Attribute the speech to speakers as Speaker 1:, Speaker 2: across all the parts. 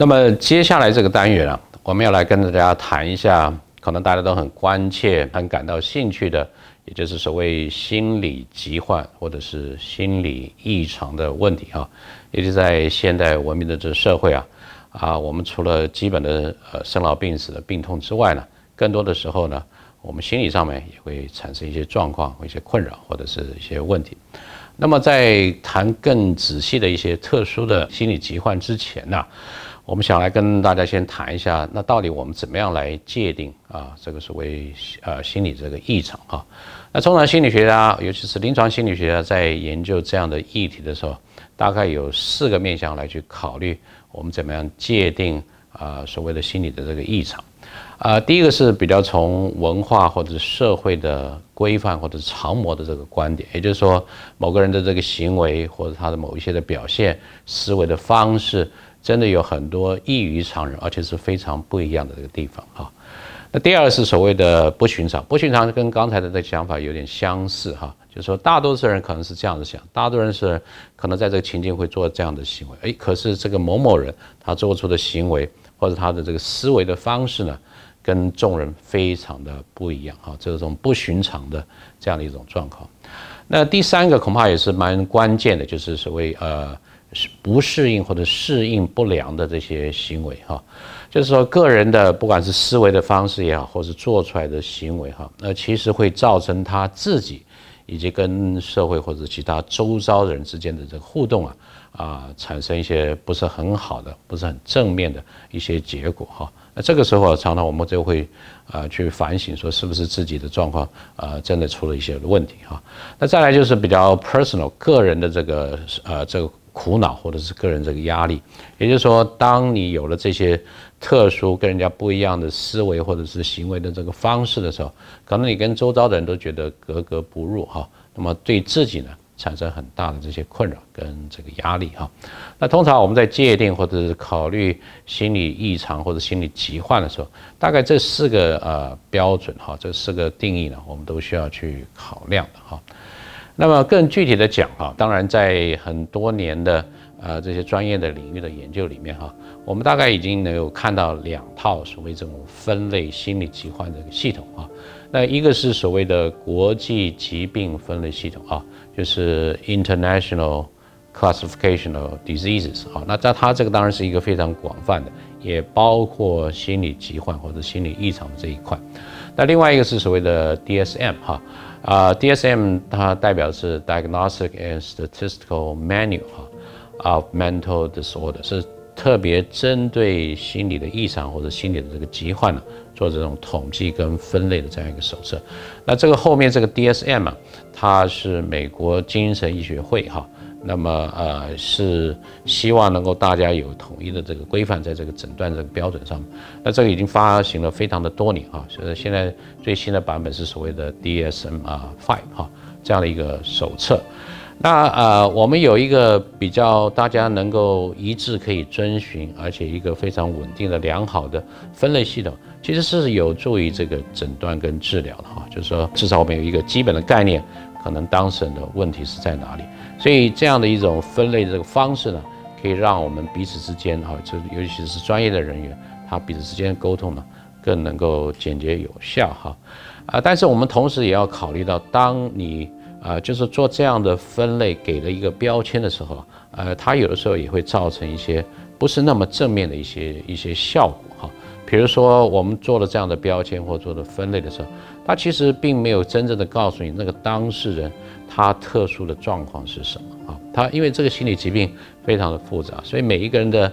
Speaker 1: 那么接下来这个单元啊，我们要来跟大家谈一下，可能大家都很关切、很感到兴趣的，也就是所谓心理疾患或者是心理异常的问题啊。也就在现代文明的这社会啊，啊，我们除了基本的呃生老病死的病痛之外呢，更多的时候呢，我们心理上面也会产生一些状况、一些困扰或者是一些问题。那么在谈更仔细的一些特殊的心理疾患之前呢？我们想来跟大家先谈一下，那到底我们怎么样来界定啊？这个所谓呃心理这个异常哈？那通常心理学家，尤其是临床心理学家，在研究这样的议题的时候，大概有四个面向来去考虑，我们怎么样界定啊所谓的心理的这个异常？啊，第一个是比较从文化或者社会的规范或者是常模的这个观点，也就是说某个人的这个行为或者他的某一些的表现、思维的方式。真的有很多异于常人，而且是非常不一样的这个地方哈。那第二是所谓的不寻常，不寻常跟刚才的这个想法有点相似哈，就是说大多数人可能是这样子想，大多数人是可能在这个情境会做这样的行为，哎，可是这个某某人他做出的行为或者他的这个思维的方式呢，跟众人非常的不一样哈，这种不寻常的这样的一种状况。那第三个恐怕也是蛮关键的，就是所谓呃。是不适应或者适应不良的这些行为哈，就是说个人的不管是思维的方式也好，或是做出来的行为哈，那其实会造成他自己以及跟社会或者其他周遭人之间的这个互动啊啊，产生一些不是很好的、不是很正面的一些结果哈。那这个时候常常我们就会啊去反省说，是不是自己的状况啊真的出了一些问题哈。那再来就是比较 personal 个人的这个呃这个。苦恼或者是个人这个压力，也就是说，当你有了这些特殊跟人家不一样的思维或者是行为的这个方式的时候，可能你跟周遭的人都觉得格格不入哈。那么对自己呢，产生很大的这些困扰跟这个压力哈。那通常我们在界定或者是考虑心理异常或者心理疾患的时候，大概这四个呃标准哈，这四个定义呢，我们都需要去考量的哈。那么更具体的讲哈，当然在很多年的呃这些专业的领域的研究里面哈，我们大概已经能有看到两套所谓这种分类心理疾患的系统啊。那一个是所谓的国际疾病分类系统啊，就是 International Classification of Diseases 啊。那在它这个当然是一个非常广泛的，也包括心理疾患或者心理异常的这一块。那另外一个是所谓的 DSM 哈。啊，DSM 它代表是 Diagnostic and Statistical Manual 哈，of Mental Disorder 是特别针对心理的异常或者心理的这个疾患呢，做这种统计跟分类的这样一个手册。那这个后面这个 DSM 啊，它是美国精神医学会哈。那么呃是希望能够大家有统一的这个规范，在这个诊断这个标准上。那这个已经发行了非常的多年啊，所以现在最新的版本是所谓的 DSM 啊 Five 哈这样的一个手册。那呃我们有一个比较大家能够一致可以遵循，而且一个非常稳定的良好的分类系统，其实是有助于这个诊断跟治疗的哈。就是说至少我们有一个基本的概念，可能当事人的问题是在哪里。所以这样的一种分类的这个方式呢，可以让我们彼此之间哈，就尤其是专业的人员，他彼此之间的沟通呢，更能够简洁有效哈。啊，但是我们同时也要考虑到，当你啊，就是做这样的分类，给了一个标签的时候，呃，它有的时候也会造成一些不是那么正面的一些一些效果哈。比如说，我们做了这样的标签或做的分类的时候，他其实并没有真正的告诉你那个当事人。他特殊的状况是什么啊？他因为这个心理疾病非常的复杂，所以每一个人的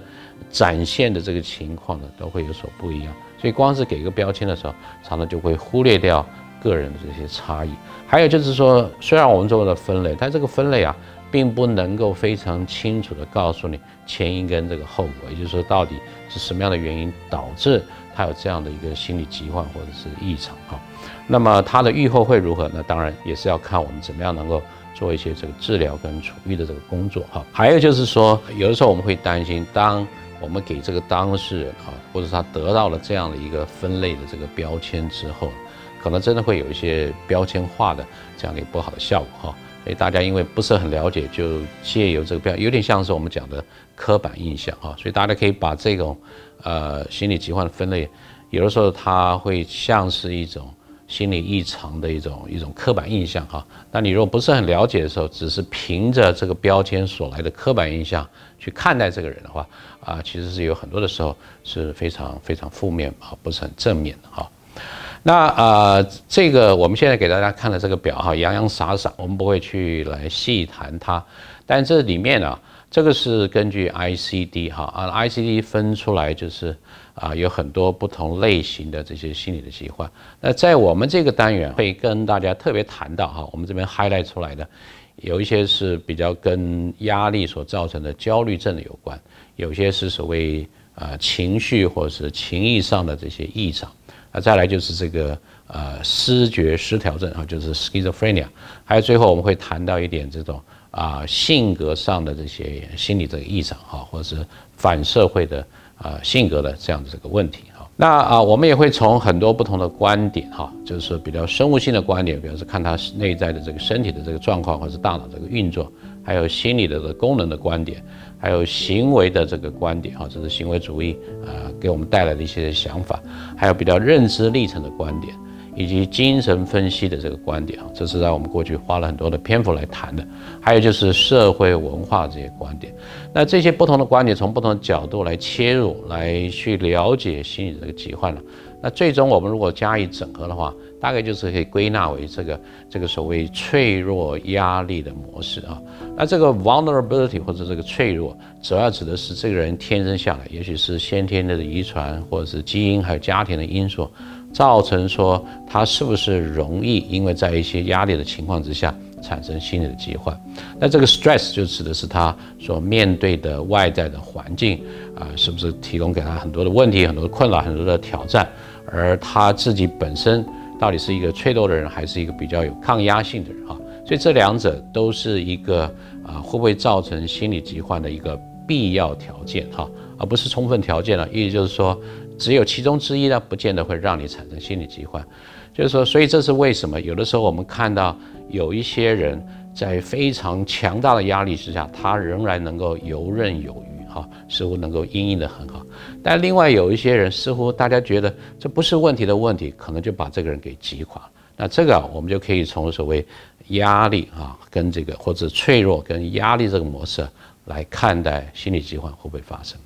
Speaker 1: 展现的这个情况呢，都会有所不一样。所以光是给一个标签的时候，常常就会忽略掉个人的这些差异。还有就是说，虽然我们做了分类，但这个分类啊，并不能够非常清楚的告诉你前因跟这个后果，也就是说，到底是什么样的原因导致他有这样的一个心理疾患或者是异常哈。那么他的预后会如何？那当然也是要看我们怎么样能够做一些这个治疗跟处愈的这个工作哈。还有就是说，有的时候我们会担心，当我们给这个当事人啊，或者他得到了这样的一个分类的这个标签之后，可能真的会有一些标签化的这样的一个不好的效果哈。所以大家因为不是很了解，就借由这个标，有点像是我们讲的刻板印象哈。所以大家可以把这种呃心理疾患的分类，有的时候它会像是一种心理异常的一种一种刻板印象哈。那你如果不是很了解的时候，只是凭着这个标签所来的刻板印象去看待这个人的话，啊，其实是有很多的时候是非常非常负面啊，不是很正面的哈。那呃，这个我们现在给大家看的这个表哈，洋洋洒洒，我们不会去来细谈它。但这里面呢，这个是根据 ICD 哈啊，ICD 分出来就是啊，有很多不同类型的这些心理的疾患。那在我们这个单元会跟大家特别谈到哈，我们这边 highlight 出来的，有一些是比较跟压力所造成的焦虑症的有关，有些是所谓啊情绪或是情意上的这些异常。再来就是这个呃失觉失调症啊，就是 schizophrenia，还有最后我们会谈到一点这种啊性格上的这些心理这个异常哈，或者是反社会的啊性格的这样的这个问题哈。那啊我们也会从很多不同的观点哈，就是比较生物性的观点，比如说看他内在的这个身体的这个状况，或者是大脑这个运作，还有心理的这个功能的观点。还有行为的这个观点哈，这是行为主义啊给我们带来的一些想法，还有比较认知历程的观点，以及精神分析的这个观点啊，这是在我们过去花了很多的篇幅来谈的。还有就是社会文化这些观点，那这些不同的观点从不同的角度来切入，来去了解心理这个疾患了。那最终我们如果加以整合的话，大概就是可以归纳为这个这个所谓脆弱压力的模式啊。那这个 vulnerability 或者这个脆弱，主要指的是这个人天生下来，也许是先天的遗传，或者是基因还有家庭的因素，造成说他是不是容易因为在一些压力的情况之下产生心理的疾患。那这个 stress 就指的是他所面对的外在的环境啊，是不是提供给他很多的问题、很多的困扰、很多的挑战，而他自己本身到底是一个脆弱的人，还是一个比较有抗压性的人啊？所以这两者都是一个啊，会不会造成心理疾患的一个必要条件哈，而不是充分条件了。意思就是说，只有其中之一呢，不见得会让你产生心理疾患。就是说，所以这是为什么？有的时候我们看到有一些人在非常强大的压力之下，他仍然能够游刃有余哈，似乎能够应应的很好。但另外有一些人，似乎大家觉得这不是问题的问题，可能就把这个人给击垮。那这个我们就可以从所谓。压力啊，跟这个或者脆弱跟压力这个模式来看待心理疾患会不会发生？